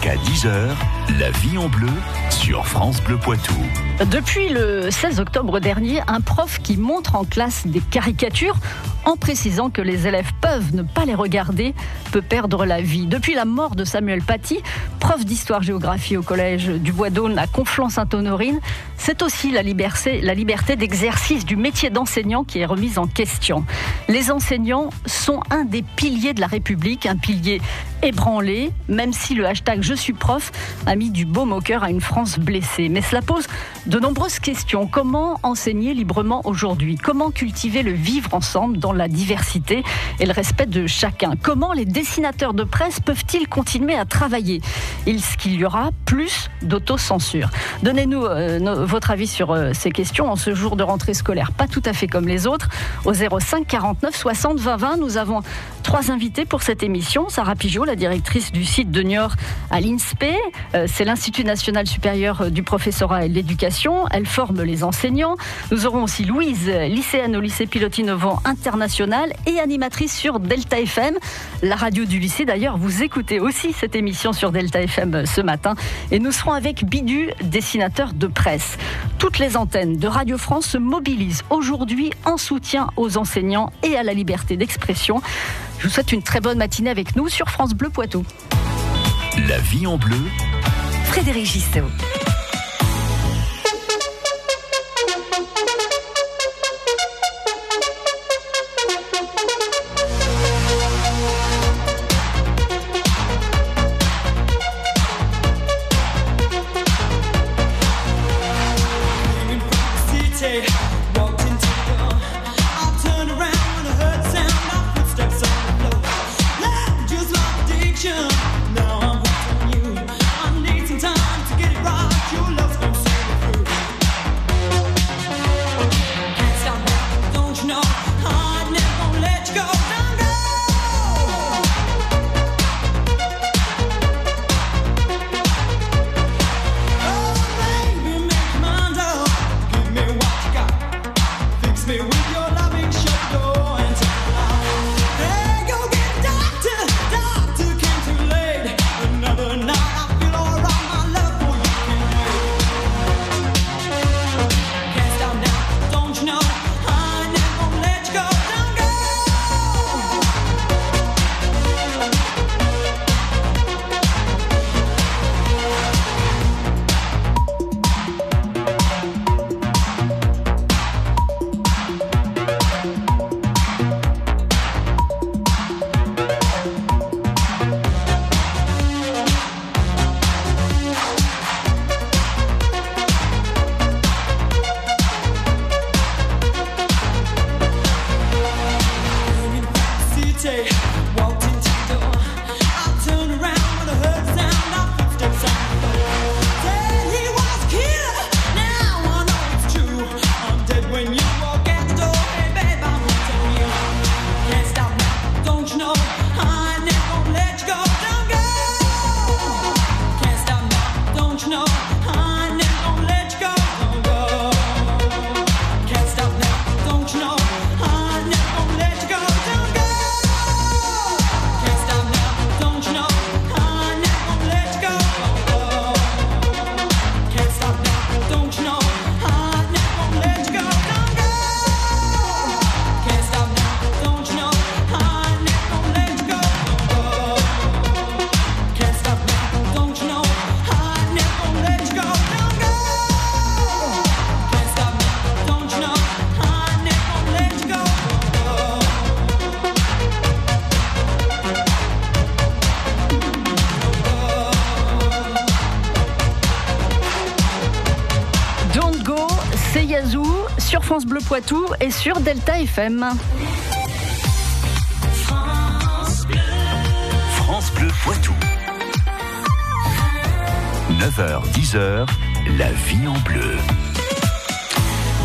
Jusqu'à 10h, la vie en bleu sur France Bleu Poitou. Depuis le 16 octobre dernier, un prof qui montre en classe des caricatures en précisant que les élèves peuvent ne pas les regarder peut perdre la vie. Depuis la mort de Samuel Paty, prof d'histoire-géographie au collège du Bois d'Aulne à Conflans-Sainte-Honorine, c'est aussi la liberté, d'exercice du métier d'enseignant qui est remise en question. Les enseignants sont un des piliers de la République, un pilier ébranlé, même si le hashtag Je suis prof a mis du baume au cœur à une France blessée. Mais cela pose de nombreuses questions. Comment enseigner librement aujourd'hui? Comment cultiver le vivre ensemble dans diversité et le respect de chacun Comment les dessinateurs de presse peuvent-ils continuer à travailler? Est-ce qu'il y aura plus d'autocensure Donnez-nous euh, votre avis sur euh, ces questions en ce jour de rentrée scolaire, pas tout à fait comme les autres. Au 05 49 60 20 20, nous avons trois invités pour cette émission. Sarah Pigeot, la directrice du site de Niort à l'INSPE. Euh, c'est l'Institut national supérieur du professorat et de l'éducation. Elle forme les enseignants. Nous aurons aussi Louise, lycéenne au lycée Pilote Innovant Et animatrice sur Delta FM. La radio du lycée, d'ailleurs, vous écoutez aussi cette émission sur Delta FM ce matin. Et nous serons avec Bidu, dessinateur de presse. Toutes les antennes de Radio France se mobilisent aujourd'hui en soutien aux enseignants et à la liberté d'expression. Je vous souhaite une très bonne matinée avec nous sur France Bleu Poitou. La vie en bleu. Frédéric Gistot. Sur Delta FM. France Bleu, France Bleu Poitou. 9h, 10h, la vie en bleu.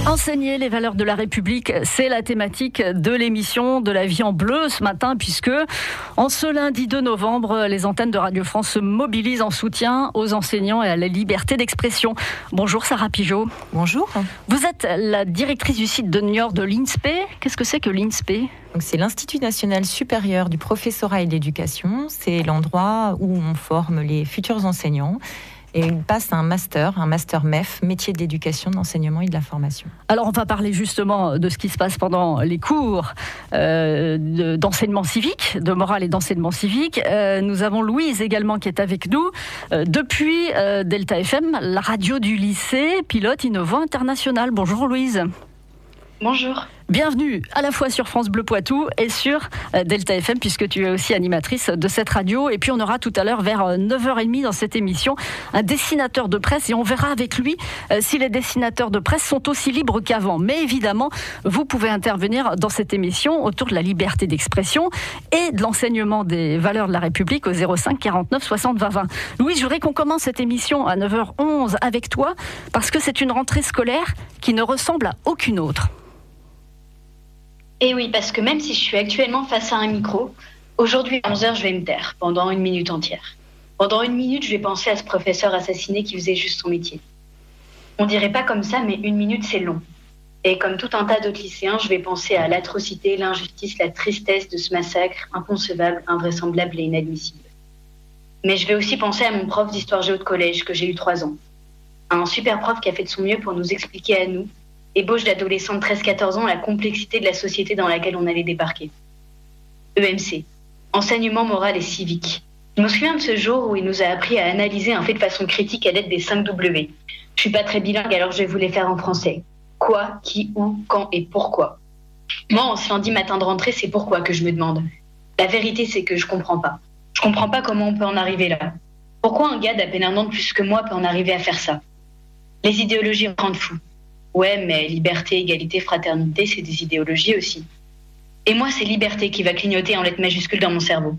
Enseigner les valeurs de la République, c'est la thématique de l'émission de la vie en bleu ce matin, puisque en ce lundi 2 novembre, les antennes de Radio France se mobilisent en soutien aux enseignants et à la liberté d'expression. Bonjour Sarah Pigeot. Bonjour. Vous êtes la directrice du site de Niort de l'INSPE. Qu'est-ce que c'est que l'INSPE? C'est l'Institut national supérieur du professorat et de l'éducation. C'est l'endroit où on forme les futurs enseignants et il passe un master, un master MEF, métier de l'éducation, de l'enseignement et de la formation. Alors on va parler justement de ce qui se passe pendant les cours euh, d'enseignement civique, de morale et d'enseignement civique. Euh, nous avons Louise également qui est avec nous euh, depuis Delta FM, la radio du lycée, pilote innovant international. Bonjour Louise. Bonjour. Bienvenue à la fois sur France Bleu Poitou et sur euh, Delta FM puisque tu es aussi animatrice de cette radio. Et puis on aura tout à l'heure vers 9h30 euh, dans cette émission un dessinateur de presse et on verra avec lui euh, si les dessinateurs de presse sont aussi libres qu'avant. Mais évidemment, vous pouvez intervenir dans cette émission autour de la liberté d'expression et de l'enseignement des valeurs de la République au 05 49 60 20 20. Louis, je voudrais qu'on commence cette émission à 9h11 avec toi parce que c'est une rentrée scolaire qui ne ressemble à aucune autre. Et oui, parce que même si je suis actuellement face à un micro, aujourd'hui à 11h, je vais me taire pendant une minute entière. Pendant une minute, je vais penser à ce professeur assassiné qui faisait juste son métier. On dirait pas comme ça, mais une minute, c'est long. Et comme tout un tas d'autres lycéens, je vais penser à l'atrocité, l'injustice, la tristesse de ce massacre inconcevable, invraisemblable et inadmissible. Mais je vais aussi penser à mon prof d'histoire géo de collège, que j'ai eu trois ans. Un super prof qui a fait de son mieux pour nous expliquer à nous, ébauche d'adolescents de 13-14 ans la complexité de la société dans laquelle on allait débarquer. EMC, enseignement moral et civique. Je me souviens de ce jour où il nous a appris à analyser un fait de façon critique à l'aide des 5 W. Je suis pas très bilingue, alors je vais vous les faire en français. Quoi, qui, où, quand et pourquoi. Moi, en ce lundi matin de rentrée, c'est pourquoi que je me demande. La vérité, c'est que je comprends pas. Je comprends pas comment on peut en arriver là. Pourquoi un gars d'à peine un an de plus que moi peut en arriver à faire ça? Les idéologies me rendent fou. Ouais, mais liberté, égalité, fraternité, c'est des idéologies aussi. Et moi, c'est liberté qui va clignoter en lettres majuscules dans mon cerveau.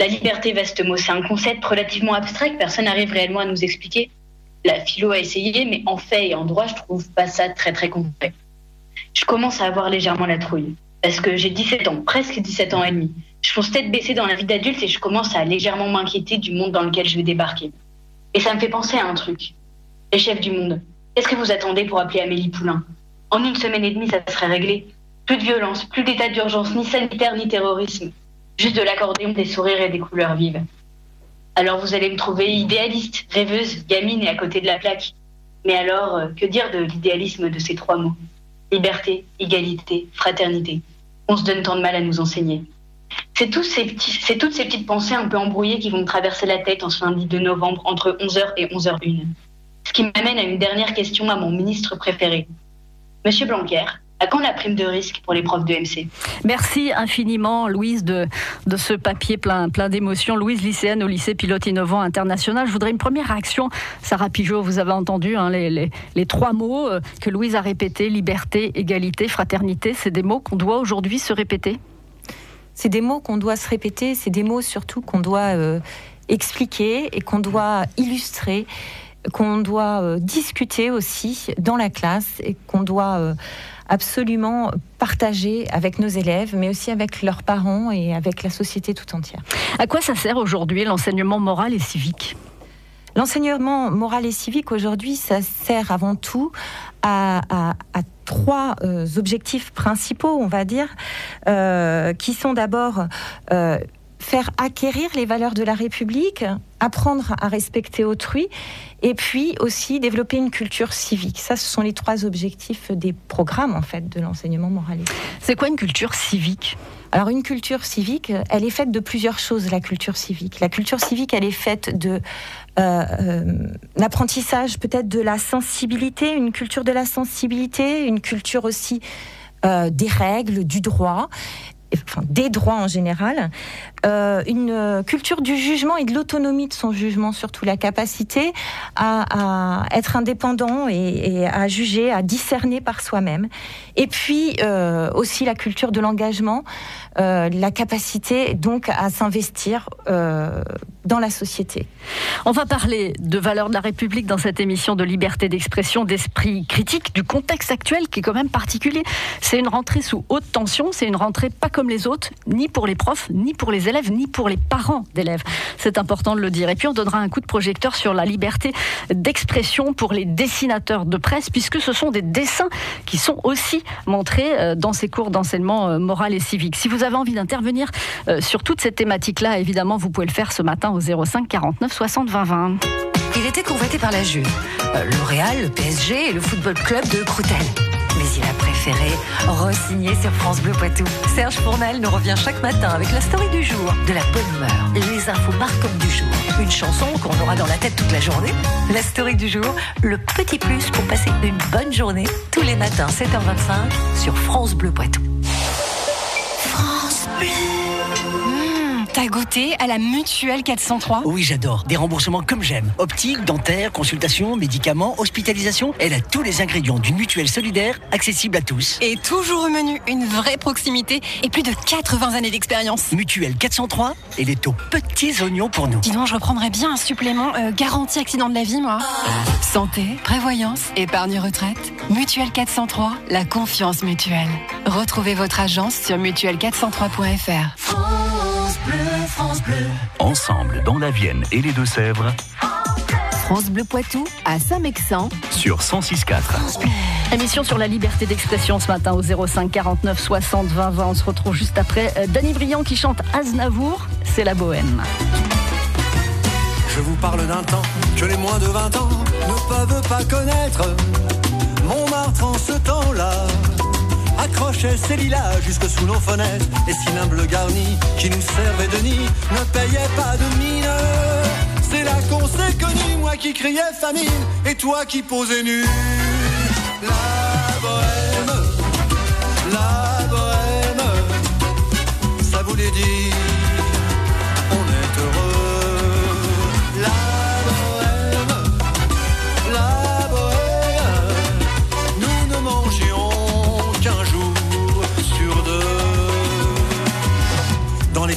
La liberté, vaste mot, c'est un concept relativement abstrait que personne n'arrive réellement à nous expliquer. La philo a essayé, mais en fait et en droit, je trouve pas ça très très concret. Je commence à avoir légèrement la trouille. Parce que j'ai 17 ans, presque 17 ans et demi. Je fonce tête baissée dans la vie d'adulte et je commence à légèrement m'inquiéter du monde dans lequel je vais débarquer. Et ça me fait penser à un truc. Les chefs du monde, Qu'est-ce que vous attendez pour appeler Amélie Poulain? En une semaine et demie, ça serait réglé. Plus de violence, plus d'état d'urgence, ni sanitaire, ni terrorisme. Juste de l'accordéon, des sourires et des couleurs vives. Alors vous allez me trouver idéaliste, rêveuse, gamine et à côté de la plaque. Mais alors, euh, que dire de l'idéalisme de ces trois mots? Liberté, égalité, fraternité. On se donne tant de mal à nous enseigner. C'est toutes ces petites pensées un peu embrouillées qui vont me traverser la tête en ce lundi de novembre entre 11h et 11h01. Qui m'amène à une dernière question à mon ministre préféré. Monsieur Blanquer, à quand la prime de risque pour les profs de MC Merci infiniment, Louise, de, de ce papier plein, plein d'émotions. Louise, lycéenne au lycée Pilote Innovant International. Je voudrais une première réaction. Sarah Pigeot, vous avez entendu hein, les, les, les, trois mots euh, que Louise a répétés liberté, égalité, fraternité. C'est des mots qu'on doit aujourd'hui se répéter C'est des mots qu'on doit se répéter. C'est des mots surtout qu'on doit euh, expliquer et qu'on doit illustrer qu'on doit euh, discuter aussi dans la classe et qu'on doit euh, absolument partager avec nos élèves, mais aussi avec leurs parents et avec la société tout entière. À quoi ça sert aujourd'hui l'enseignement moral et civique? L'enseignement moral et civique aujourd'hui, ça sert avant tout à, trois euh, objectifs principaux, on va dire, qui sont d'abord faire acquérir les valeurs de la République, apprendre à respecter autrui, et puis aussi développer une culture civique. Ça, ce sont les trois objectifs des programmes en fait de l'enseignement moral. C'est quoi une culture civique? Alors une culture civique, elle est faite de plusieurs choses, la culture civique. La culture civique, elle est faite de euh, euh, l'apprentissage peut-être de la sensibilité, une culture de la sensibilité, une culture aussi euh, des règles, du droit, des droits en général, euh, une culture du jugement et de l'autonomie de son jugement, surtout la capacité à, être indépendant et, à juger, à discerner par soi-même. Et puis euh, aussi la culture de l'engagement, euh, la capacité donc à s'investir dans la société. On va parler de valeurs de la République dans cette émission de liberté d'expression, d'esprit critique, du contexte actuel qui est quand même particulier. C'est une rentrée sous haute tension, c'est une rentrée pas comme les autres, ni pour les profs, ni pour les élèves, ni pour les parents d'élèves. C'est important de le dire. Et puis on donnera un coup de projecteur sur la liberté d'expression pour les dessinateurs de presse, puisque ce sont des dessins qui sont aussi montrés euh, dans ces cours d'enseignement euh, moral et civique. Si vous avez envie d'intervenir euh, sur toute cette thématique-là, évidemment, vous pouvez le faire ce matin au 05 49 60 20 20. Il était convoité par la Juve, L'Oréal, le PSG et le Football Club de Croutel. Mais il a sur France Bleu Poitou. Serge Fournel nous revient chaque matin avec la story du jour, de la bonne humeur, les infos marquantes du jour, une chanson qu'on aura dans la tête toute la journée, la story du jour, le petit plus pour passer une bonne journée tous les matins 7h25 sur France Bleu Poitou. France Bleu. T'as goûté à la mutuelle 403 Oui, j'adore. Des remboursements comme j'aime. Optique, dentaire, consultation, médicaments, hospitalisation. Elle a tous les ingrédients d'une mutuelle solidaire accessible à tous. Et toujours au menu, une vraie proximité et plus de 80 années d'expérience. Mutuelle 403 et les taux petits oignons pour nous. Dis donc, je reprendrais bien un supplément euh, garantie accident de la vie, moi. Santé, prévoyance, épargne retraite. Mutuelle 403, la confiance mutuelle. Retrouvez votre agence sur mutuelle403.fr. Ensemble dans la Vienne et les Deux-Sèvres France Bleu Poitou à Saint-Mexan sur 106.4. Émission sur la liberté d'expression ce matin au 05 49 60 20 20. On se retrouve juste après euh, Danny Briand qui chante Aznavour, c'est la bohème. Je vous parle d'un temps que les moins de 20 ans ne peuvent pas connaître. Montmartre en ce temps-là accrochait ses lilas jusque sous nos fenêtres. Et si l'humble garni qui nous servait de nid ne payait pas de mine, c'est là qu'on s'est connus. Moi qui criais famine et toi qui posais nu.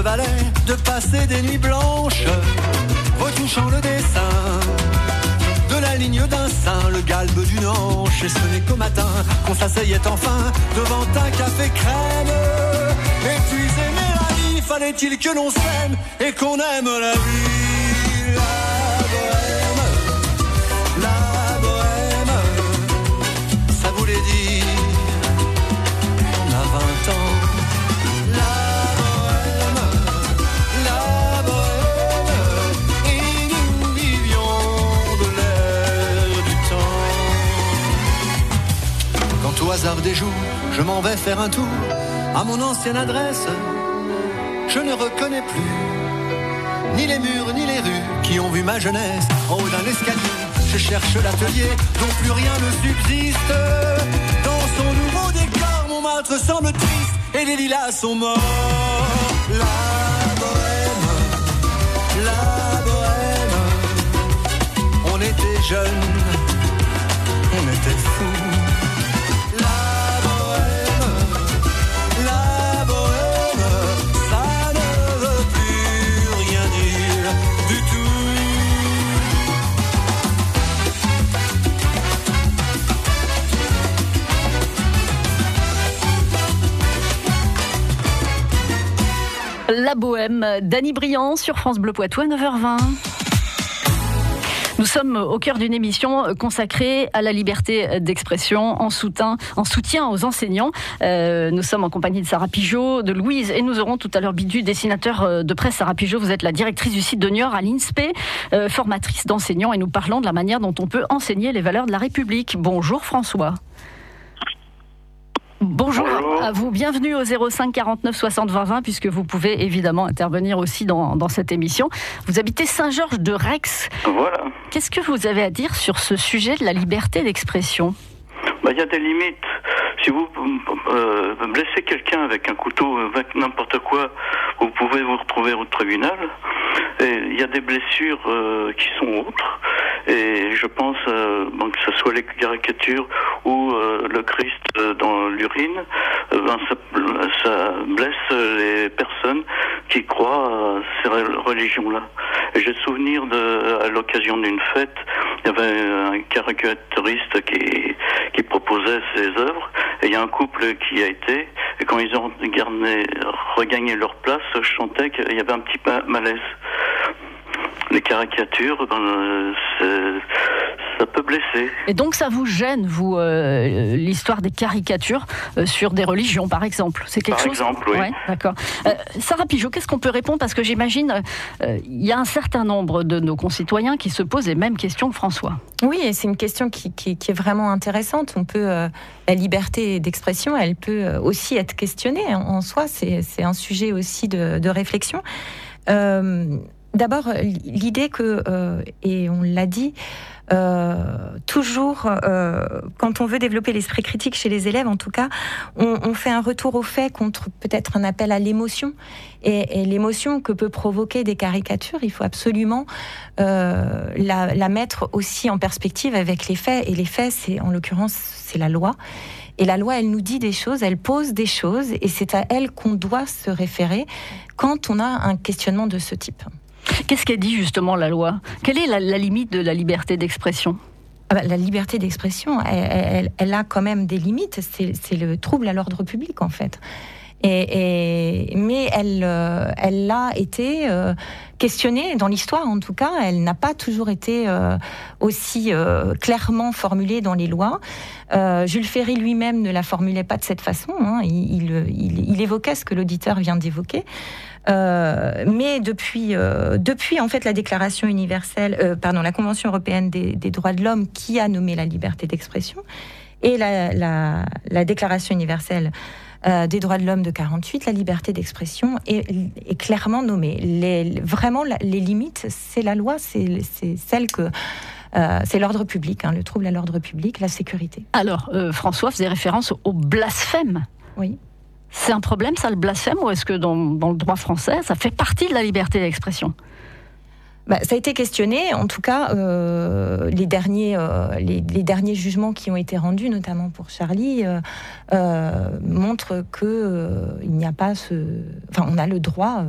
chevalet de passer des nuits blanches, retouchant le dessin de la ligne d'un sein, le galbe d'une hanche. Et ce n'est qu'au matin qu'on s'asseyait enfin devant un café crème. Puis aimer la vie, fallait-il que l'on s'aime et qu'on aime la vie? Des jours, je m'en vais faire un tour à mon ancienne adresse, je ne reconnais plus ni les murs ni les rues qui ont vu ma jeunesse en haut d'un escalier. Je cherche l'atelier dont plus rien ne subsiste. Dans son nouveau décor, mon Montmartre semble triste et les lilas sont morts. La bohème, la bohème, on était jeunes, on était fous. La bohème, Danny Briand sur France Bleu Poitou à 9h20. Nous sommes au cœur d'une émission consacrée à la liberté d'expression en soutien, en soutien aux enseignants. Euh, nous sommes en compagnie de Sarah Pigeot, de Louise et nous aurons tout à l'heure Bidu, dessinateur euh, de presse. Sarah Pigeot, vous êtes la directrice du site de Niort à l'INSPE, euh, formatrice d'enseignants et nous parlons de la manière dont on peut enseigner les valeurs de la République. Bonjour François. Bonjour, à vous, bienvenue au 05 49 60 20 20 puisque vous pouvez évidemment intervenir aussi dans, dans cette émission. Vous habitez Saint-Georges de Rex. Voilà. Qu'est-ce que vous avez à dire sur ce sujet de la liberté d'expression? Bah, Il y a des limites. Si vous euh, blessez quelqu'un avec un couteau, n'importe quoi, vous pouvez vous retrouver au tribunal. Il y a des blessures euh, qui sont autres. Et je pense euh, que ce soit les caricatures ou euh, le Christ euh, dans l'urine, ben, ça, ça, blesse les personnes qui croient à ces religions-là. J'ai souvenir de, à l'occasion d'une fête, il y avait un caricaturiste qui, qui proposait ses œuvres, et il y a un couple qui a été, et quand ils ont gardé, regagné leur place, je chantais qu'il y avait un petit malaise. Les caricatures, ben, ça peut blesser. Et donc ça vous gêne, vous, euh, l'histoire des caricatures euh, sur des religions, par exemple? C'est quelque par chose? exemple, oui. Ouais, d'accord. Euh, Sarah Pigeot, qu'est-ce qu'on peut répondre? Parce que j'imagine, il y a un certain nombre de nos concitoyens qui se posent les mêmes questions que François. Oui, et c'est une question qui, qui, qui, est vraiment intéressante. On peut, la liberté d'expression, elle peut aussi être questionnée en, en soi. C'est un sujet aussi de, de réflexion. Euh, D'abord, l'idée que, euh, et on l'a dit, euh, toujours, euh, quand on veut développer l'esprit critique chez les élèves, en tout cas, on, fait un retour au fait contre peut-être un appel à l'émotion. Et, et l'émotion que peut provoquer des caricatures, il faut absolument euh, la, la, mettre aussi en perspective avec les faits. Et les faits, c'est en l'occurrence, c'est la loi. Et la loi, elle nous dit des choses, elle pose des choses, et c'est à elle qu'on doit se référer quand on a un questionnement de ce type. Qu'est-ce qu'elle dit justement la loi? Quelle est la, limite de la liberté d'expression? Ah bah, La liberté d'expression, elle, a quand même des limites. C'est le trouble à l'ordre public en fait. Mais elle, euh, elle l'a été euh, questionnée dans l'histoire, en tout cas. Elle n'a pas toujours été euh, aussi euh, clairement formulée dans les lois. Euh, Jules Ferry lui-même ne la formulait pas de cette façon. Hein. Il, évoquait ce que l'auditeur vient d'évoquer. Mais depuis, depuis en fait la Déclaration universelle, pardon, la Convention européenne des, droits de l'homme qui a nommé la liberté d'expression et la, Déclaration universelle des droits de l'homme de 48, la liberté d'expression est, est, clairement nommée. Les, vraiment, les limites, c'est la loi, c'est celle que euh, c'est l'ordre public, hein, le trouble à l'ordre public, la sécurité. Alors, euh, François faisait référence au blasphème. Oui. C'est un problème, ça, le blasphème, ou est-ce que dans, dans, le droit français, ça fait partie de la liberté d'expression? Bah, ça a été questionné. En tout cas, euh, les, derniers, euh, les, derniers jugements qui ont été rendus, notamment pour Charlie, euh, montrent que il n'y a pas ce. Enfin, on a le droit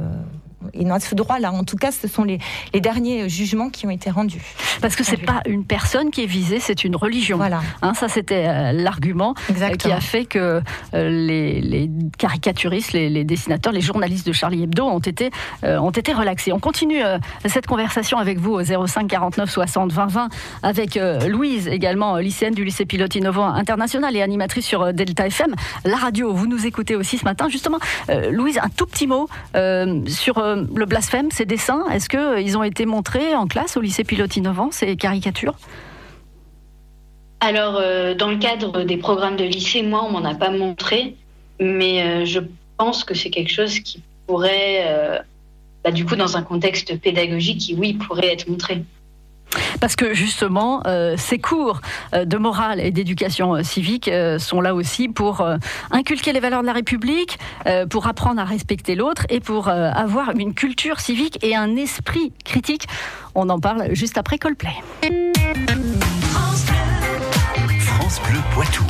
et on a ce droit-là. En tout cas, ce sont les, les, derniers jugements qui ont été rendus. Parce que c'est pas une personne qui est visée, c'est une religion. Voilà. Hein, ça, c'était euh, l'argument qui a fait que euh, les, les, caricaturistes, les, les, dessinateurs, les journalistes de Charlie Hebdo ont été, euh, ont été relaxés. On continue euh, cette conversation avec vous au 05 49 60 20 20 avec euh, Louise, également lycéenne du lycée pilote innovant international et animatrice sur Delta FM. La radio, vous nous écoutez aussi ce matin. Justement, Louise, un tout petit mot sur le blasphème, ces dessins, est-ce qu'ils ont été montrés en classe au lycée pilote innovant, ces caricatures? Alors, euh, dans le cadre des programmes de lycée, moi, on m'en a pas montré, mais euh, je pense que c'est quelque chose qui pourrait, euh, bah, du coup, dans un contexte pédagogique, qui, oui, pourrait être montré. Parce que justement, euh, ces cours euh, de morale et d'éducation euh, civique sont là aussi pour inculquer les valeurs de la République, pour apprendre à respecter l'autre et pour avoir une culture civique et un esprit critique. On en parle juste après Coldplay. France France Bleu Poitou.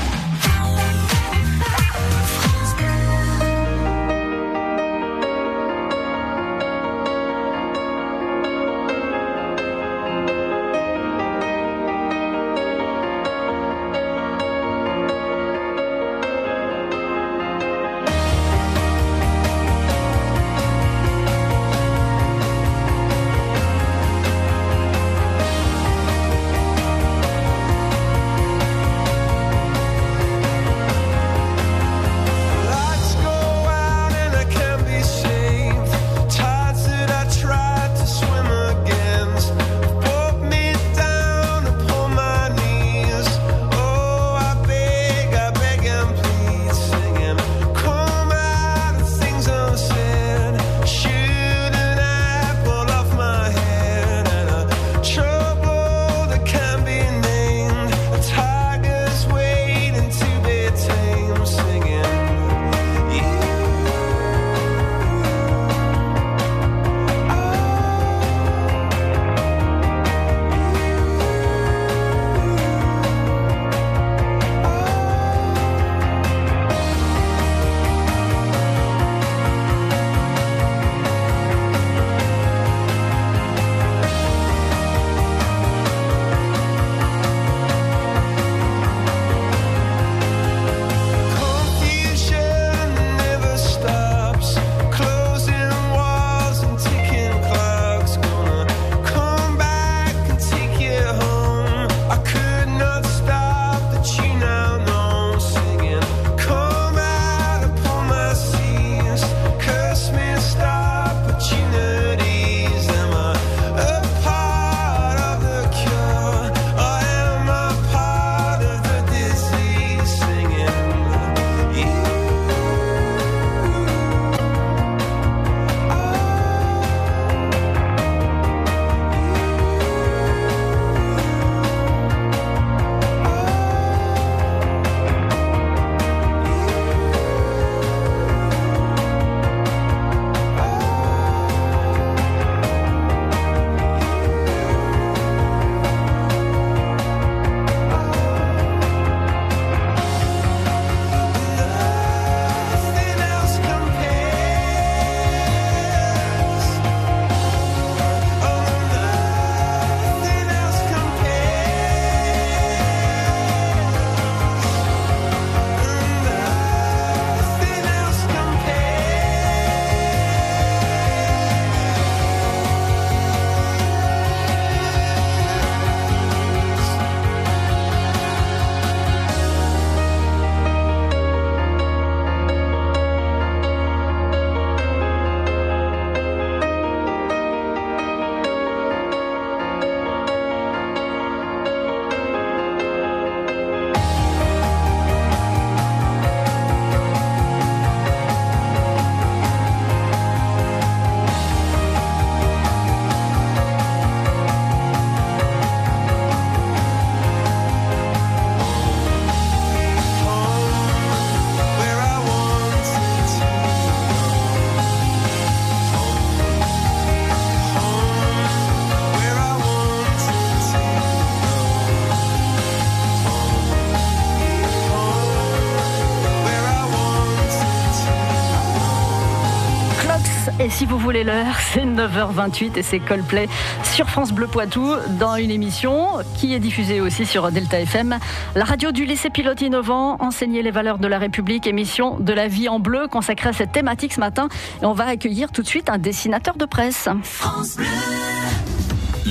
Si vous voulez l'heure, c'est 9h28 et c'est Coldplay sur France Bleu Poitou dans une émission qui est diffusée aussi sur Delta FM. La radio du lycée pilote innovant, enseigner les valeurs de la République, émission de la vie en bleu consacrée à cette thématique ce matin. Et on va accueillir tout de suite un dessinateur de presse.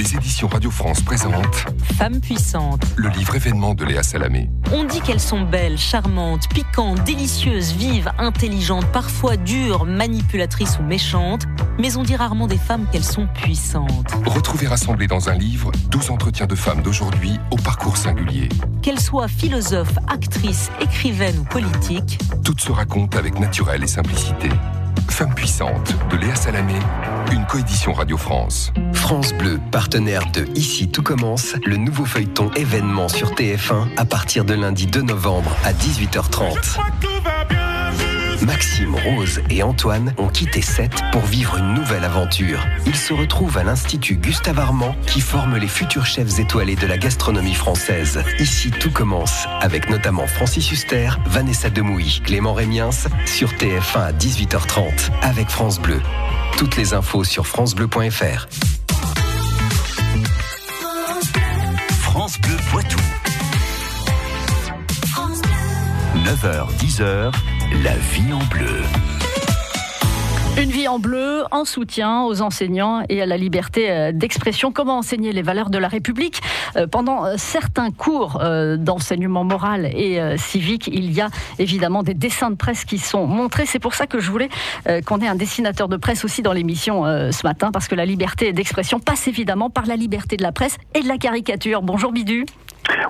Les éditions Radio France présentent Femmes puissantes. Le livre événement de Léa Salamé. On dit qu'elles sont belles, charmantes, piquantes, délicieuses, vives, intelligentes, parfois dures, manipulatrices ou méchantes, mais on dit rarement des femmes qu'elles sont puissantes. Retrouvez rassemblées dans un livre 12 entretiens de femmes d'aujourd'hui au parcours singulier. Qu'elles soient philosophes, actrices, écrivaines ou politiques, toutes se racontent avec naturel et simplicité. Femme puissante de Léa Salamé, une coédition Radio France. France Bleu, partenaire de Ici tout commence, le nouveau feuilleton événement sur TF1 à partir de lundi 2 novembre à 18h30. Maxime, Rose et Antoine ont quitté Sète pour vivre une nouvelle aventure. Ils se retrouvent à l'Institut Gustave Armand qui forme les futurs chefs étoilés de la gastronomie française. Ici, tout commence avec notamment Francis Huster, Vanessa Demouy, Clément Rémiens sur TF1 à 18h30 avec France Bleu. Toutes les infos sur francebleu.fr. France Bleu Poitou. 9h, 10h, la vie en bleu. Une vie en bleu en soutien aux enseignants et à la liberté euh, d'expression. Comment enseigner les valeurs de la République? Euh, Pendant euh, certains cours d'enseignement moral et civique, il y a évidemment des dessins de presse qui sont montrés. C'est pour ça que je voulais qu'on ait un dessinateur de presse aussi dans l'émission ce matin, parce que la liberté d'expression passe évidemment par la liberté de la presse et de la caricature. Bonjour Bidu.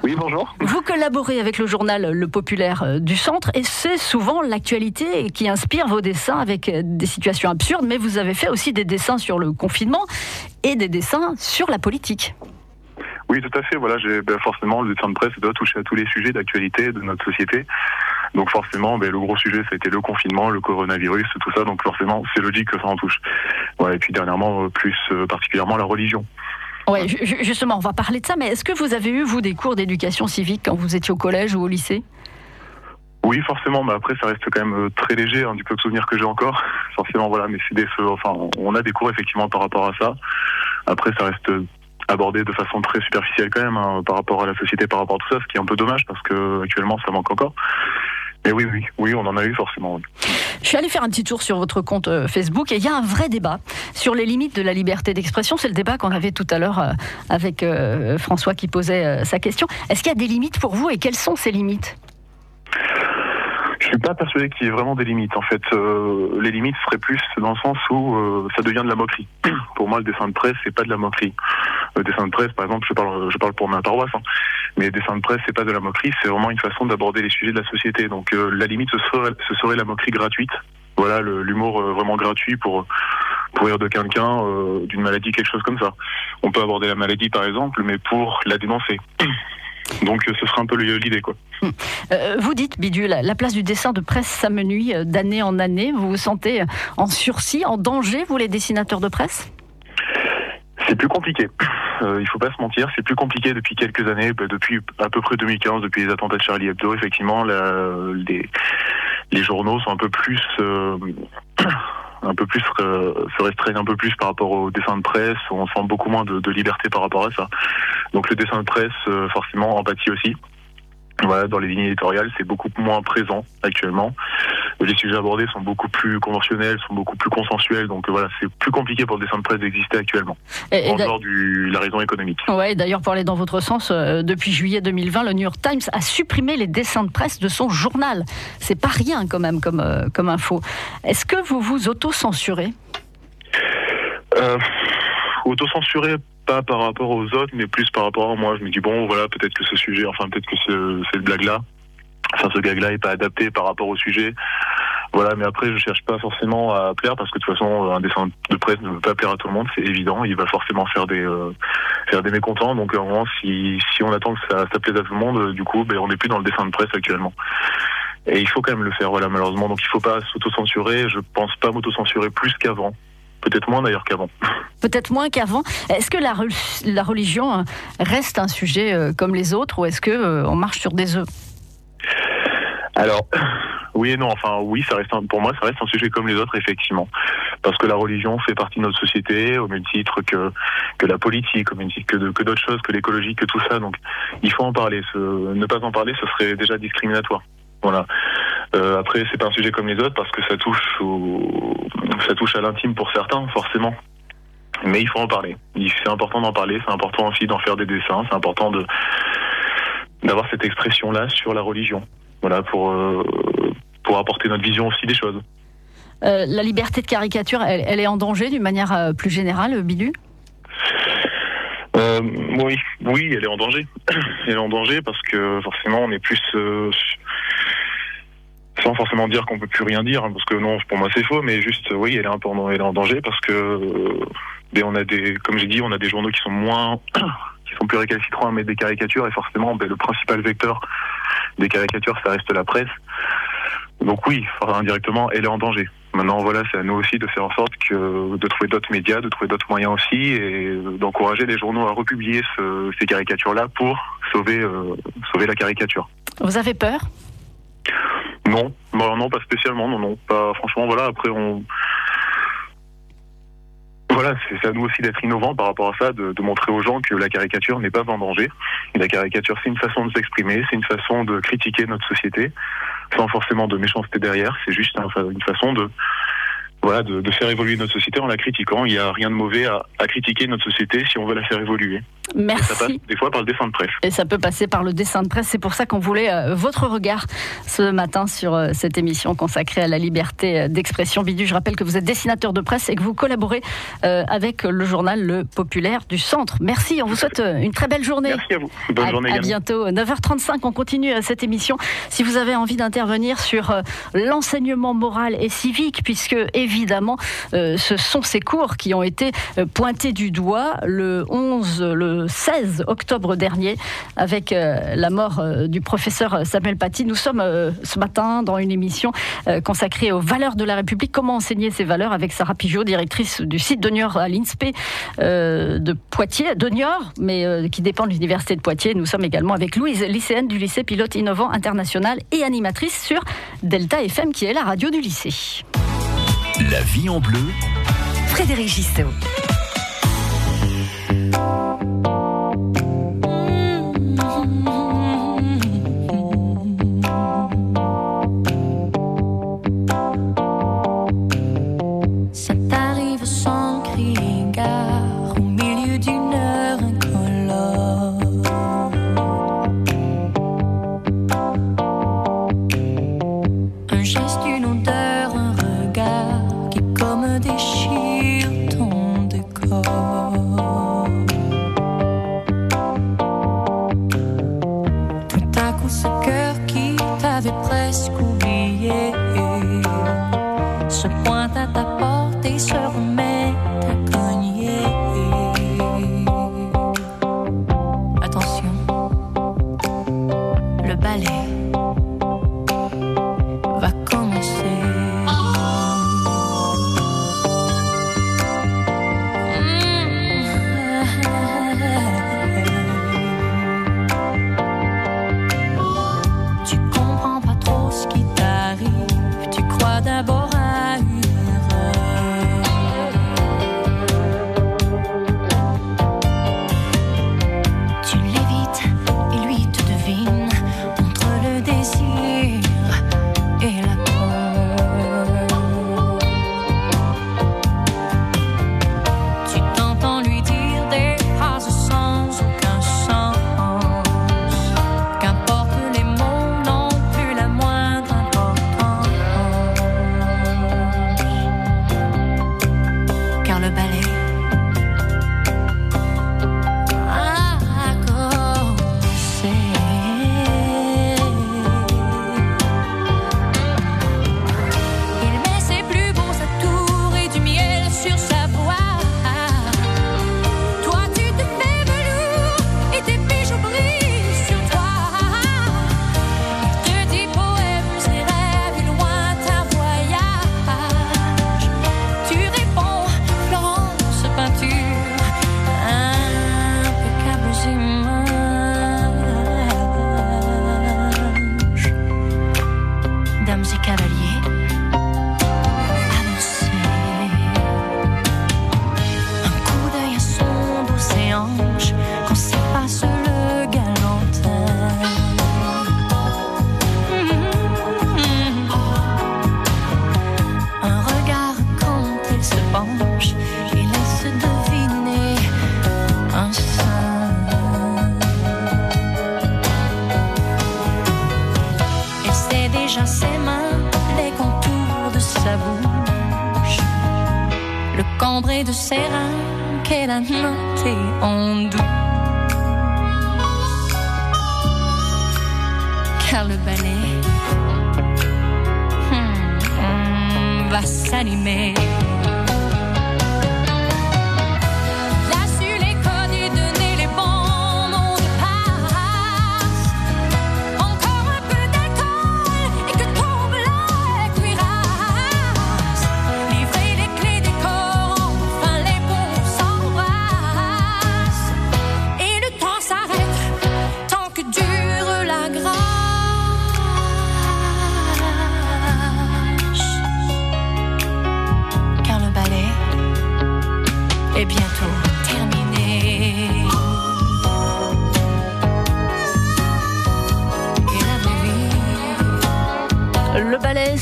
Oui, bonjour. Vous collaborez avec le journal Le Populaire euh, du Centre et c'est souvent l'actualité qui inspire vos dessins avec euh, des situations absurdes, mais vous avez fait aussi des dessins sur le confinement et des dessins sur la politique. Oui, tout à fait. Voilà, j'ai ben, forcément le dessin de presse doit toucher à tous les sujets d'actualité de notre société. Donc forcément, ben, le gros sujet, ça a été le confinement, le coronavirus, tout ça. Donc forcément, c'est logique que ça en touche. et puis dernièrement, plus euh, particulièrement la religion. Oui, justement, on va parler de ça, mais est-ce que vous avez eu, vous, des cours d'éducation civique quand vous étiez au collège ou au lycée? Oui, forcément, mais après ça reste quand même euh, très léger, hein, du peu de souvenirs que j'ai encore. Forcément, voilà, mais c'est des, enfin, on a des cours effectivement par rapport à ça. Après, ça reste abordé de façon très superficielle quand même hein, par rapport à la société, par rapport à tout ça, ce qui est un peu dommage parce que actuellement ça manque encore. Mais oui, oui, oui, on en a eu forcément. Je suis allé faire un petit tour sur votre compte euh, Facebook et il y a un vrai débat sur les limites de la liberté d'expression. C'est le débat qu'on avait tout à l'heure euh, avec euh, François qui posait sa question. Est-ce qu'il y a des limites pour vous et quelles sont ces limites? Suis pas persuadé qu'il y ait vraiment des limites. En fait, les limites seraient plus dans le sens où ça devient de la moquerie. pour moi, le dessin de presse, c'est pas de la moquerie. Le dessin de presse, par exemple, je parle, je parle pour ma paroisse. Hein. Mais dessin de presse, c'est pas de la moquerie, c'est vraiment une façon d'aborder les sujets de la société. Donc euh, la limite, ce serait, ce serait la moquerie gratuite. Voilà, l'humour euh, vraiment gratuit pour pour rire de quelqu'un, euh, d'une maladie, quelque chose comme ça. On peut aborder la maladie, par exemple, mais pour la dénoncer. Donc ce serait un peu l'idée quoi. Hum. vous dites Bidule, la place du dessin de presse s'amenuit d'année en année. Vous vous sentez en sursis, en danger, vous les dessinateurs de presse? C'est plus compliqué. Euh, il faut pas se mentir, c'est plus compliqué depuis quelques années, bah, depuis à peu près 2015, depuis les attentats de Charlie Hebdo. Effectivement, les, les journaux sont un peu plus euh, un peu plus euh, se restreignent un peu plus par rapport au dessin de presse. On sent beaucoup moins de, de liberté par rapport à ça. Donc le dessin de presse, euh, forcément, empathie aussi. Voilà, dans les lignes éditoriales, c'est beaucoup moins présent actuellement. Les sujets abordés sont beaucoup plus conventionnels, sont beaucoup plus consensuels, donc voilà, c'est plus compliqué pour le dessin de presse d'exister actuellement, en dehors de la raison économique. Ouais, d'ailleurs, pour aller dans votre sens, euh, depuis juillet 2020, le New York Times a supprimé les dessins de presse de son journal. C'est pas rien quand même comme, euh, comme info. Est-ce que vous vous auto-censurez? Euh, Auto-censurer pas par rapport aux autres, mais plus par rapport à moi. Je me dis, bon, voilà, peut-être que ce sujet, enfin, peut-être que ce, cette blague-là, enfin, ce gag-là est pas adapté par rapport au sujet. Voilà, mais après, je cherche pas forcément à plaire parce que de toute façon, un dessin de presse ne veut pas plaire à tout le monde, c'est évident. Il va forcément faire des euh, faire des mécontents. Donc, en moment, si si on attend que ça, ça plaise à tout le monde, du coup, ben, on n'est plus dans le dessin de presse actuellement. Et il faut quand même le faire, voilà, malheureusement. Donc, il faut pas s'auto-censurer. Je pense pas m'auto-censurer plus qu'avant. Peut-être moins d'ailleurs qu'avant. Peut-être moins qu'avant. Est-ce que la, la, religion euh, reste un sujet euh, comme les autres ou est-ce que on marche sur des œufs? Alors, Oui et non. Enfin, oui, ça reste un- pour moi, ça reste un sujet comme les autres, effectivement, parce que la religion fait partie de notre société au même titre que que la politique, au même titre que que d'autres choses, que l'écologie, que tout ça. Donc, il faut en parler. Ce- ne pas en parler, ce serait déjà discriminatoire. Voilà. Euh, après, c'est pas un sujet comme les autres parce que ça touche au, ça touche à l'intime pour certains, forcément. Mais il faut en parler. C'est important d'en parler. C'est important aussi d'en faire des dessins. C'est important de d'avoir cette expression-là sur la religion. Voilà, pour euh, pour apporter notre vision aussi des choses. Euh, la liberté de caricature, elle, elle est en danger d'une manière euh, plus générale, Bidu? Euh, oui, oui, elle est en danger. Elle est en danger parce que forcément, on est plus euh, forcément dire qu'on peut plus rien dire, hein, parce que non, pour moi c'est faux, mais juste, euh, oui, elle est un peu en, elle est en danger parce que euh, ben, on a des, comme j'ai dit, on a des journaux qui sont moins, qui sont plus récalcitrants à mettre des caricatures et forcément, ben, le principal vecteur des caricatures, ça reste la presse. Donc oui, indirectement, elle est en danger. Maintenant, voilà, c'est à nous aussi de faire en sorte que de trouver d'autres médias, de trouver d'autres moyens aussi, et d'encourager les journaux à republier ce- ces caricatures-là pour sauver, euh, sauver la caricature. Vous avez peur? Non, non, non, pas spécialement, non, non, pas. Franchement, voilà. Après, on. Voilà, c'est à nous aussi d'être innovants par rapport à ça, de, montrer aux gens que la caricature n'est pas en danger. La caricature, c'est une façon de s'exprimer, c'est une façon de critiquer notre société, sans forcément de méchanceté derrière. C'est juste un- une façon de, voilà, de, faire évoluer notre société en la critiquant. Il n'y a rien de mauvais à critiquer notre société si on veut la faire évoluer. Et ça passe Merci. des fois par le dessin de presse. Et ça peut passer par le dessin de presse. C'est pour ça qu'on voulait euh, votre regard ce matin sur euh, cette émission consacrée à la liberté euh, d'expression. Bidu, je rappelle que vous êtes dessinateur de presse et que vous collaborez euh, avec le journal Le Populaire du Centre. Merci, on vous souhaite une très belle journée. Merci à vous. Bonne à, journée à bientôt. 9h35, on continue cette émission. Si vous avez envie d'intervenir sur l'enseignement moral et civique, puisque évidemment, ce sont ces cours qui ont été pointés du doigt le 11, le 16 octobre dernier, avec euh, la mort euh, du professeur Samuel Paty. Nous sommes euh, ce matin dans une émission euh, consacrée aux valeurs de la République. Comment enseigner ces valeurs avec Sarah Pigeot, directrice du site de Niort à l'INSPE euh, de Poitiers, de Niort, mais euh, qui dépend de l'université de Poitiers. Nous sommes également avec Louise, lycéenne du lycée pilote innovant international et animatrice sur Delta FM, qui est la radio du lycée. La vie en bleu, Frédéric Gissot. first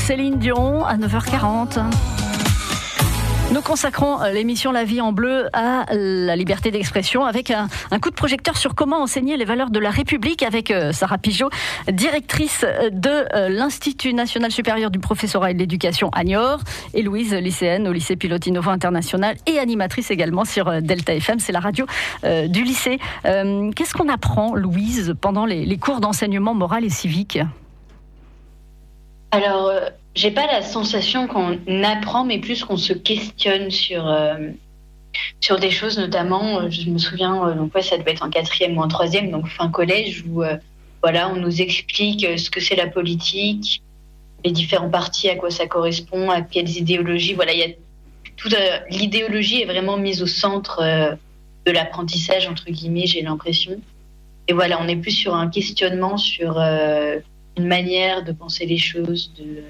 Céline Dion à 9h40. Nous consacrons euh, l'émission La vie en bleu à la liberté d'expression avec un, coup de projecteur sur comment enseigner les valeurs de la République avec euh, Sarah Pigeot, directrice de euh, l'Institut national supérieur du professorat et de l'éducation à Niort, et Louise, lycéenne au lycée Pilote Innovant International et animatrice également sur Delta FM, c'est la radio du lycée. Qu'est-ce qu'on apprend, Louise, pendant les cours d'enseignement moral et civique? Alors, j'ai pas la sensation qu'on apprend, mais plus qu'on se questionne sur, euh, sur des choses, notamment, euh, je me souviens, donc ouais, ça devait être en quatrième ou en troisième, donc fin collège, où voilà, on nous explique ce que c'est la politique, les différents partis, à quoi ça correspond, à quelles idéologies. Voilà, il y a toute l'idéologie est vraiment mise au centre de l'apprentissage entre guillemets, j'ai l'impression. Et voilà, on est plus sur un questionnement sur une manière de penser les choses, de...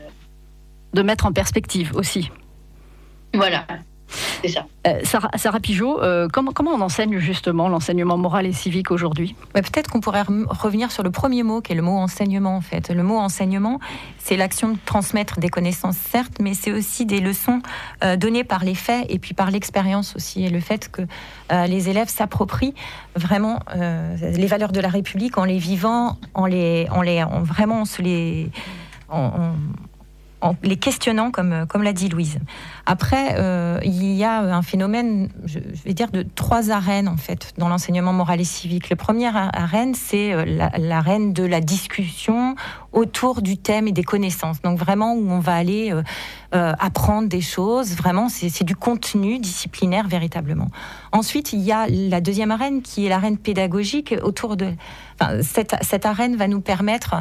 De mettre en perspective aussi. Voilà. C'est ça. Euh, Sarah, Sarah, Pigeot, euh, comment, comment on enseigne justement l'enseignement moral et civique aujourd'hui? Peut-être qu'on pourrait revenir sur le premier mot, qui est le mot enseignement en fait. Le mot enseignement, c'est l'action de transmettre des connaissances, certes, mais c'est aussi des leçons euh, données par les faits et puis par l'expérience aussi. Et le fait que les élèves s'approprient vraiment les valeurs de la République en les vivant, en les, en les, en vraiment se les... en, en les questionnant, comme, comme l'a dit Louise. Après, euh, il y a un phénomène, je vais dire, de trois arènes, en fait, dans l'enseignement moral et civique. Le premier arène, c'est euh, l'arène de la discussion autour du thème et des connaissances. Donc vraiment, où on va aller euh, apprendre des choses, vraiment, c'est du contenu disciplinaire, véritablement. Ensuite, il y a la deuxième arène, qui est l'arène pédagogique autour de cette, arène va nous permettre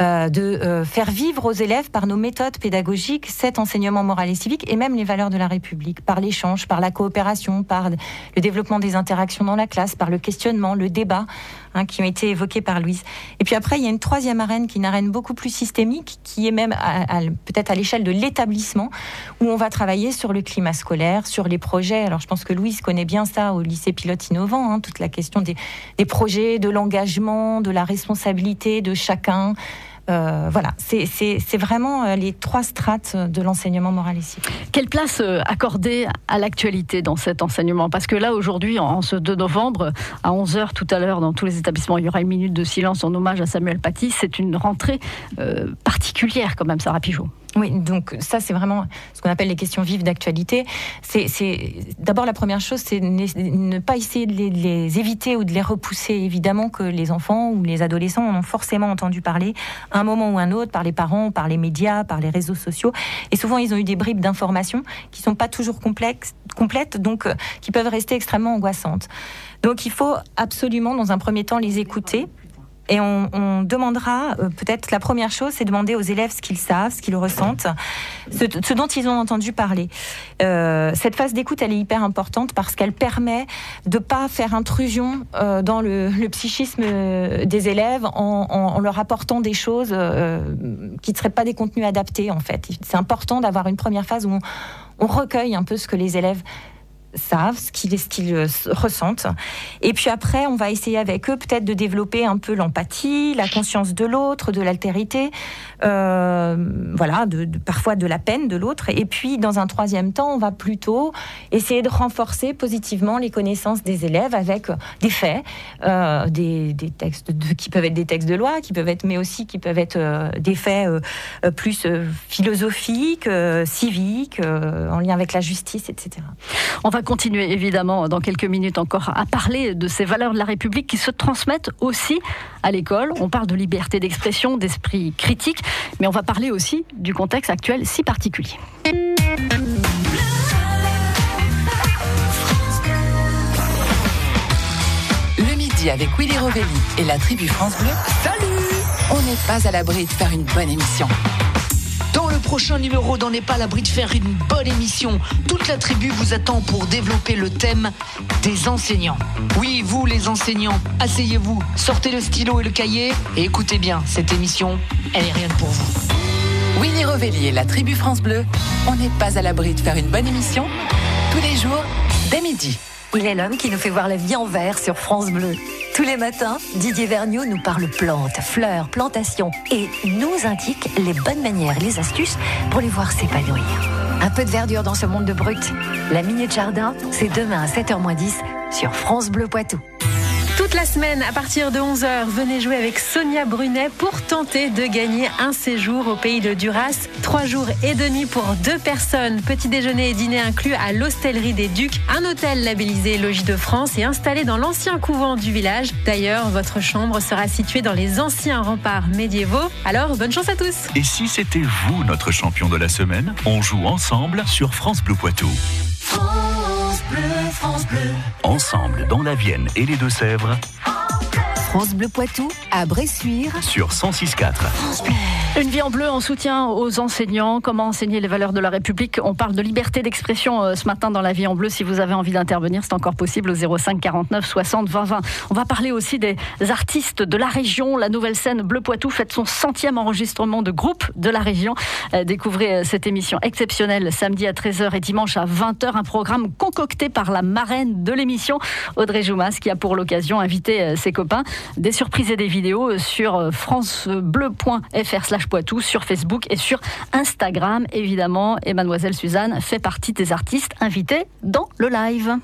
euh, de euh, faire vivre aux élèves par nos méthodes pédagogiques cet enseignement moral et civique et même les valeurs de la République, par l'échange, par la coopération, par le développement des interactions dans la classe, par le questionnement, le débat. Hein, qui ont été évoqués par Louise. Et puis après, il y a une troisième arène qui est une arène beaucoup plus systémique, qui est même peut-être à l'échelle de l'établissement, où on va travailler sur le climat scolaire, sur les projets. Alors je pense que Louise connaît bien ça au lycée pilote innovant, hein, toute la question des projets, de l'engagement, de la responsabilité de chacun. Euh, voilà, c'est vraiment euh, les trois strates de l'enseignement moral ici. Quelle place euh, accorder à l'actualité dans cet enseignement? Parce que là, aujourd'hui, en ce 2 novembre, à 11h tout à l'heure, dans tous les établissements, il y aura une minute de silence en hommage à Samuel Paty. C'est une rentrée particulière quand même, Sarah Pigeot. Oui, donc ça c'est vraiment ce qu'on appelle les questions vives d'actualité. C'est d'abord la première chose, c'est ne pas essayer de les, éviter ou de les repousser. Évidemment que les enfants ou les adolescents en ont forcément entendu parler à un moment ou un autre par les parents, par les médias, par les réseaux sociaux, et souvent ils ont eu des bribes d'informations qui sont pas toujours complètes, donc euh, qui peuvent rester extrêmement angoissantes. Donc il faut absolument dans un premier temps les écouter et on, demandera, euh, peut-être la première chose, c'est demander aux élèves ce qu'ils savent, ce qu'ils ressentent, ce, dont ils ont entendu parler. Euh, cette phase d'écoute, elle est hyper importante parce qu'elle permet de pas faire intrusion euh, dans le, psychisme des élèves en, leur apportant des choses qui ne seraient pas des contenus adaptés, en fait. C'est important d'avoir une première phase où on recueille un peu ce que les élèves savent, ce qu'ils euh, ressentent. Et puis après, on va essayer avec eux peut-être de développer un peu l'empathie, la conscience de l'autre, de l'altérité, euh, voilà, parfois de la peine de l'autre. Et puis, dans un troisième temps, on va plutôt essayer de renforcer positivement les connaissances des élèves avec des faits, euh, des, textes qui peuvent être des textes de loi, qui peuvent être, mais aussi qui peuvent être des faits plus philosophiques, civiques, en lien avec la justice, etc. continuer évidemment dans quelques minutes encore à parler de ces valeurs de la République qui se transmettent aussi à l'école. On parle de liberté d'expression, d'esprit critique, mais on va parler aussi du contexte actuel si particulier. Le midi avec Willy Rovelli et la tribu France Bleu. Salut On n'est pas à l'abri de faire une bonne émission. Prochain numéro d'On n'est pas à l'abri de faire une bonne émission, toute la tribu vous attend pour développer le thème des enseignants. Oui, vous les enseignants, asseyez-vous, sortez le stylo et le cahier et écoutez bien, cette émission, elle est rien pour vous. Willy Rovelli et la tribu France Bleu, on n'est pas à l'abri de faire une bonne émission tous les jours dès midi. Il est l'homme qui nous fait voir la vie en vert sur France Bleu. Tous les matins, Didier Vergniaud nous parle plantes, fleurs, plantations et nous indique les bonnes manières les astuces pour les voir s'épanouir. Un peu de verdure dans ce monde de brut. La Minute Jardin, c'est demain à 7h10 sur France Bleu Poitou. La semaine, à partir de 11h, venez jouer avec Sonia Brunet pour tenter de gagner un séjour au pays de Duras. Trois jours et demi pour deux personnes. Petit déjeuner et dîner inclus à l'Hostellerie des Ducs, un hôtel labellisé Logis de France et installé dans l'ancien couvent du village. D'ailleurs, votre chambre sera située dans les anciens remparts médiévaux. Alors, bonne chance à tous Et si c'était vous notre champion de la semaine On joue ensemble sur France Bleu Poitou. France Ensemble dans la Vienne et les Deux-Sèvres France Bleu Poitou, à Bressuire. sur 106.4. Une vie en bleu en soutien aux enseignants. Comment enseigner les valeurs de la République? On parle de liberté d'expression euh, ce matin dans la vie en bleu. Si vous avez envie d'intervenir, c'est encore possible au 05 49 60 20 20. On va parler aussi des artistes de la région. La nouvelle scène Bleu Poitou fête son centième enregistrement de groupe de la région. Euh, Découvrez euh, cette émission exceptionnelle samedi à 13h et dimanche à 20h. Un programme concocté par la marraine de l'émission, Audrey Joumas, qui a pour l'occasion invité ses copains. Des surprises et des vidéos sur euh, francebleu.fr slash Poitou, sur Facebook et sur Instagram, évidemment. Et mademoiselle Suzanne fait partie des artistes invités dans le live.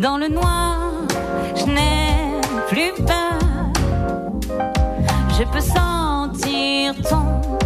Dans le noir, je n'ai plus peur. Je peux sentir ton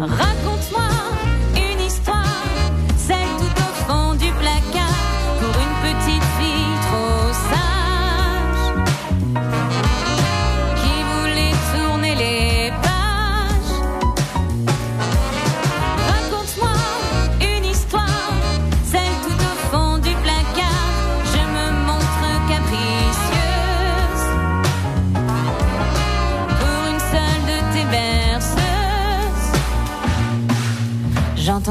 Raconte-moi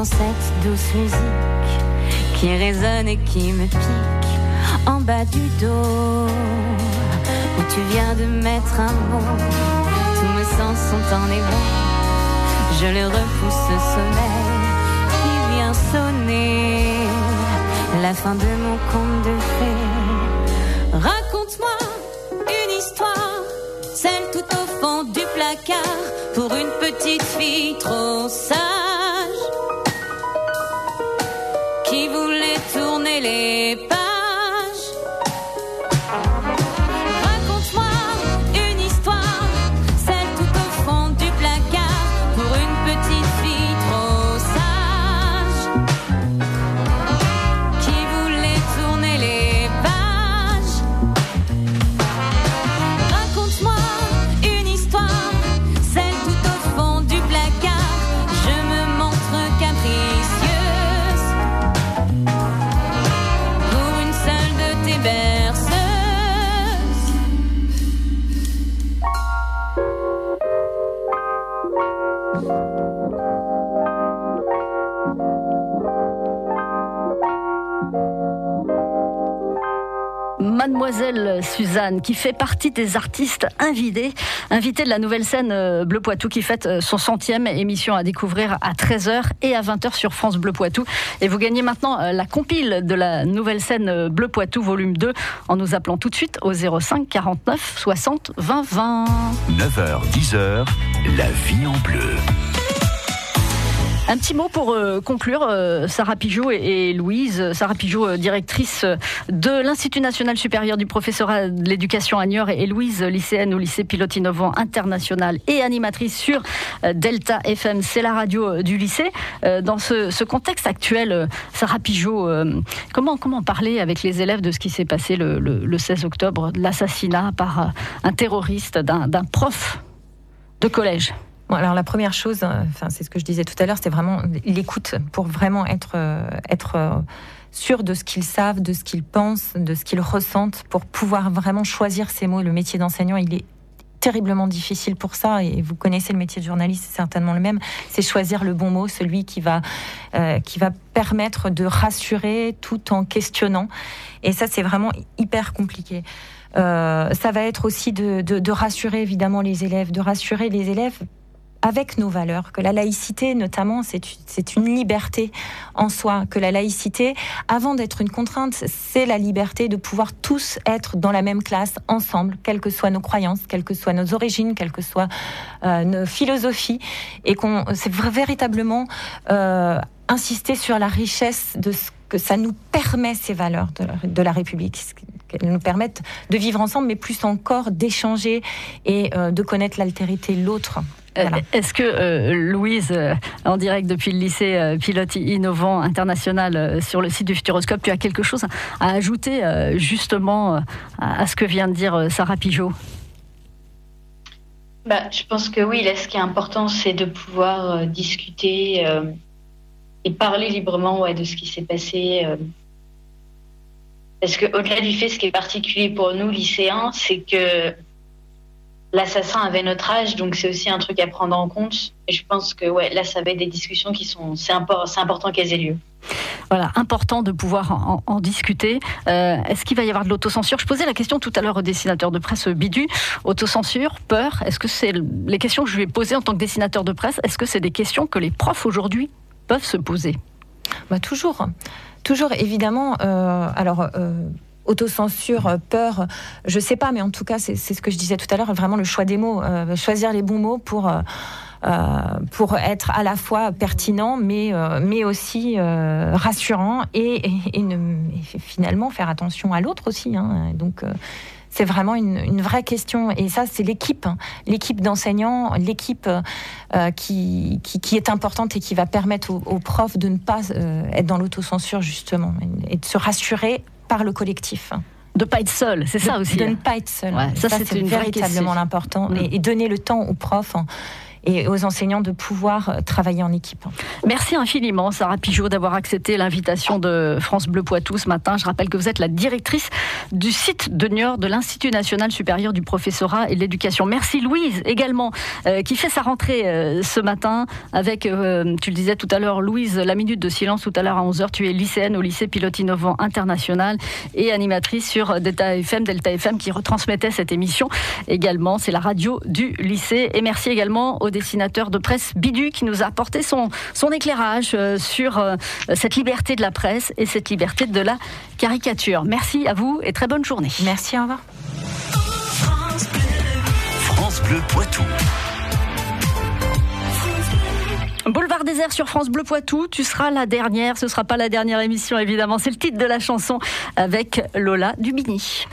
Cette douce musique qui résonne et qui me pique en bas du dos. Où tu viens de mettre un mot, tous mes sens sont en éveil. Je le repousse ce sommeil qui vient sonner la fin de mon conte de fées. Raconte-moi une histoire, celle tout au fond du placard, pour une petite fille trop sage duele. Qui fait partie des artistes invités, invitée de la nouvelle scène euh, Bleu Poitou, qui fête euh, son centième émission à découvrir à 13h et à 20h sur France Bleu Poitou. Et vous gagnez maintenant euh, la compile de la nouvelle scène Bleu Poitou volume 2 en nous appelant tout de suite au 05 49 60 20 20. 9h, 10h, la vie en bleu. Un petit mot pour euh, conclure, euh, Sarah Pigeot et, Louise. Sarah Pigeot, euh, directrice de l'Institut national supérieur du professorat de l'éducation à Niort et, Louise, lycéenne au lycée pilote innovant international et animatrice sur Delta FM, c'est la radio du lycée. Dans ce, contexte actuel, Sarah Pigeot, comment, parler avec les élèves de ce qui s'est passé le, le- le 16 octobre, l'assassinat par un terroriste d'un prof de collège? Alors la première chose, euh, enfin c'est ce que je disais tout à l'heure, c'est vraiment l'écoute pour vraiment être euh, être euh, sûr de ce qu'ils savent, de ce qu'ils pensent, de ce qu'ils ressentent, pour pouvoir vraiment choisir ces mots. Le métier d'enseignant, il est terriblement difficile pour ça et vous connaissez le métier de journaliste c'est certainement le même. C'est choisir le bon mot celui qui va qui va permettre de rassurer tout en questionnant. Et ça c'est vraiment hyper compliqué. Ça va être aussi de- de rassurer évidemment les élèves de rassurer les élèves avec nos valeurs, que la laïcité notamment, c'est une liberté en soi, que la laïcité, avant d'être une contrainte, c'est la liberté de pouvoir tous être dans la même classe, ensemble, quelles que soient nos croyances, quelles que soient nos origines, quelles que soient euh, nos philosophies, et qu'on c'est véritablement euh, insister sur la richesse de ce que ça nous permet, ces valeurs de la République, qu'elles nous permettent de vivre ensemble, mais plus encore d'échanger et euh, de connaître l'altérité, l'autre. Euh, Est-ce que euh, Louise, euh, en direct depuis le lycée euh, Pilote Innovant International euh, sur le site du Futuroscope, tu as quelque chose à ajouter euh, justement euh, à, ce que vient de dire euh, Sarah Pigeot Bah, je pense que oui, là, ce qui est important, c'est de pouvoir euh, discuter euh, et parler librement ouais, de ce qui s'est passé. Parce que au-delà du fait, ce qui est particulier pour nous, lycéens, c'est que l'assassin avait notre âge, donc c'est aussi un truc à prendre en compte. Et je pense que ouais, là, ça va être des discussions qui sont, c'est impor- c'est important qu'elles aient lieu. Voilà, important de pouvoir en, en discuter. Euh, Est-ce qu'il va y avoir de l'autocensure? Je posais la question tout à l'heure au dessinateur de presse Bidu. Autocensure, peur. Est-ce que c'est les questions que je lui ai posées en tant que dessinateur de presse Est-ce que c'est des questions que les profs aujourd'hui peuvent se poser? Bah, Toujours. Toujours, évidemment. alors autocensure, peur, je sais pas, mais en tout cas, c'est ce que je disais tout à l'heure, vraiment le choix des mots, choisir les bons mots pour. être à la fois pertinent, mais, mais aussi rassurant et, finalement faire attention à l'autre aussi. Hein. Donc, c'est vraiment une, vraie question. Et ça, c'est l'équipe, hein. l'équipe d'enseignants, l'équipe euh, qui, qui, est importante et qui va permettre aux, profs de ne pas euh, être dans l'autocensure, justement, et de se rassurer par le collectif de pas être seul, c'est ça aussi. De ne pas être seul. ça, c'est véritablement l'important. Mm. Et, et, donner le temps aux profs et aux enseignants de pouvoir euh, travailler en équipe. Merci infiniment, Sarah Pigeot, d'avoir accepté l'invitation de France Bleu Poitou ce matin. Je rappelle que vous êtes la directrice du site de Niort de l'Institut national supérieur du professorat et de l'éducation. Merci Louise également, euh, qui fait sa rentrée euh, ce matin avec, tu le disais tout à l'heure, Louise, la minute de silence tout à l'heure à 11h. Tu es lycéenne au lycée Pilote Innovant International et animatrice sur Delta FM, Delta FM qui retransmettait cette émission également. C'est la radio du lycée. Et merci également aux dessinateur de presse Bidu qui nous a apporté son, son éclairage euh, sur euh, cette liberté de la presse et cette liberté de la caricature. Merci à vous et très bonne journée. Merci, au revoir. France Bleu Poitou. Boulevard désert sur France Bleu Poitou, tu seras la dernière, ce sera pas la dernière émission évidemment, c'est le titre de la chanson avec Lola Dubini.